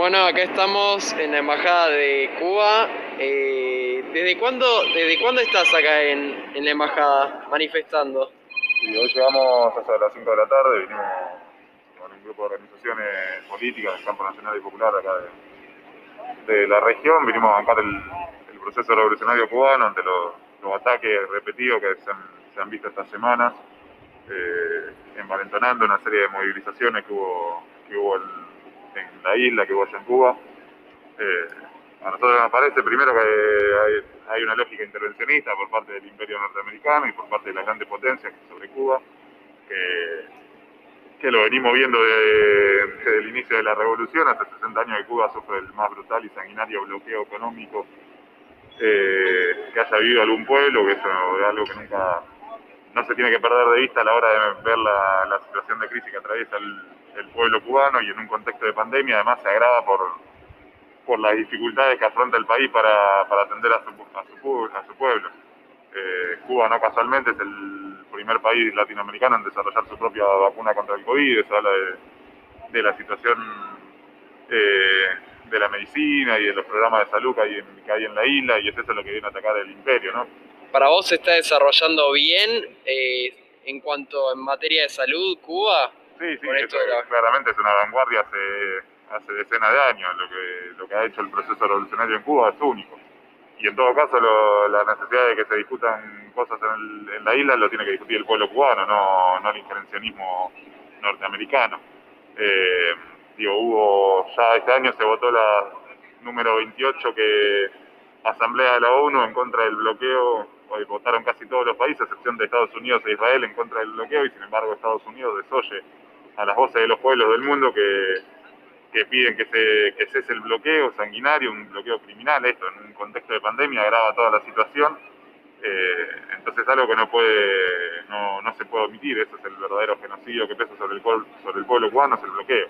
Bueno, acá estamos en la embajada de Cuba. Eh, ¿desde, cuándo, ¿Desde cuándo estás acá en, en la embajada manifestando? Hoy llegamos hasta las 5 de la tarde, vinimos con un grupo de organizaciones políticas del campo nacional y popular acá de, la región, vinimos a bancar el, el proceso revolucionario cubano ante los, los ataques repetidos que se han, visto estas semanas, eh, envalentonando una serie de movilizaciones que hubo, que hubo en, en la isla, que allá en Cuba. Eh, a nosotros nos parece primero que hay, una lógica intervencionista por parte del imperio norteamericano y por parte de las grandes potencias sobre Cuba, que, lo venimos viendo desde, el inicio de la revolución, hace 60 años que Cuba sufre el más brutal y sanguinario bloqueo económico eh, que haya vivido algún pueblo, que eso es algo que nunca no se tiene que perder de vista a la hora de ver la, situación de crisis que atraviesa el, pueblo cubano y en un contexto de pandemia además se agrava por, por las dificultades que afronta el país para, para atender a su, a su, a su pueblo. Eh, Cuba no casualmente es el primer país latinoamericano en desarrollar su propia vacuna contra el COVID, eso habla de, de la situación eh, de la medicina y de los programas de salud que hay, en, que hay en la isla y es eso lo que viene a atacar el imperio, ¿no? ¿Para vos se está desarrollando bien eh, en cuanto en materia de salud Cuba? Sí, sí, esto la... claramente es una vanguardia hace, hace decenas de años. Lo que, lo que ha hecho el proceso revolucionario en Cuba es único. Y en todo caso, lo, la necesidad de que se discutan cosas en, el, en, la isla lo tiene que discutir el pueblo cubano, no, no el injerencionismo norteamericano. Eh, digo, hubo, ya este año se votó la número 28 que Asamblea de la ONU en contra del bloqueo hoy votaron casi todos los países, a excepción de Estados Unidos e Israel, en contra del bloqueo, y sin embargo Estados Unidos desoye a las voces de los pueblos del mundo que, que piden que, se, que cese el bloqueo sanguinario, un bloqueo criminal, esto en un contexto de pandemia agrava toda la situación, eh, entonces algo que no puede, no, no, se puede omitir, eso es el verdadero genocidio que pesa sobre el, sobre el pueblo cubano, es el bloqueo.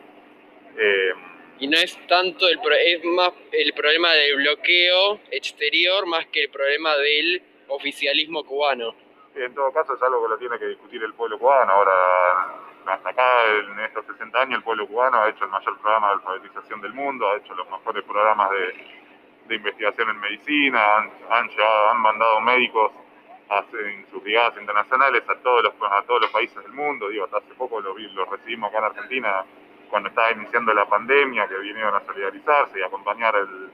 Eh, y no es tanto el es más el problema del bloqueo exterior más que el problema del oficialismo cubano. En todo caso es algo que lo tiene que discutir el pueblo cubano. Ahora, hasta acá, en estos 60 años, el pueblo cubano ha hecho el mayor programa de alfabetización del mundo, ha hecho los mejores programas de, de investigación en medicina, han, han, llevado, han mandado médicos a, en sus brigadas internacionales a todos, los, a todos los países del mundo. Digo, hasta hace poco lo, lo recibimos acá en Argentina cuando estaba iniciando la pandemia, que vinieron a solidarizarse y acompañar el,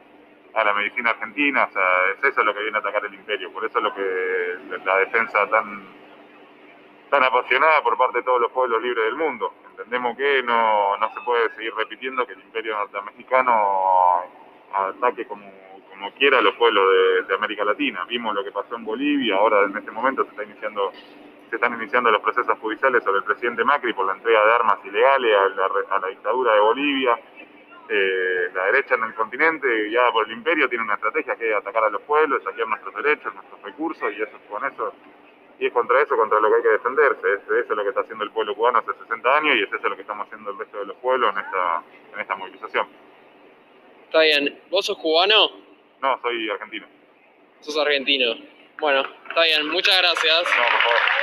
a la medicina argentina, o sea, es eso lo que viene a atacar el imperio, por eso es lo que la defensa tan, tan apasionada por parte de todos los pueblos libres del mundo. Entendemos que no, no se puede seguir repitiendo que el imperio norteamericano ataque como, como quiera a los pueblos de, de, América Latina. Vimos lo que pasó en Bolivia, ahora en este momento se está iniciando se están iniciando los procesos judiciales sobre el presidente Macri por la entrega de armas ilegales a la, a la dictadura de Bolivia eh, la derecha en el continente, guiada por el imperio, tiene una estrategia que es atacar a los pueblos, saquear nuestros derechos, nuestros recursos, y eso con eso, y es contra eso contra lo que hay que defenderse. Es, eso es lo que está haciendo el pueblo cubano hace 60 años y es eso lo que estamos haciendo el resto de los pueblos en esta, en esta movilización. Está bien. ¿Vos sos cubano? No, soy argentino. Sos argentino. Bueno, está bien. Muchas gracias. No, por favor.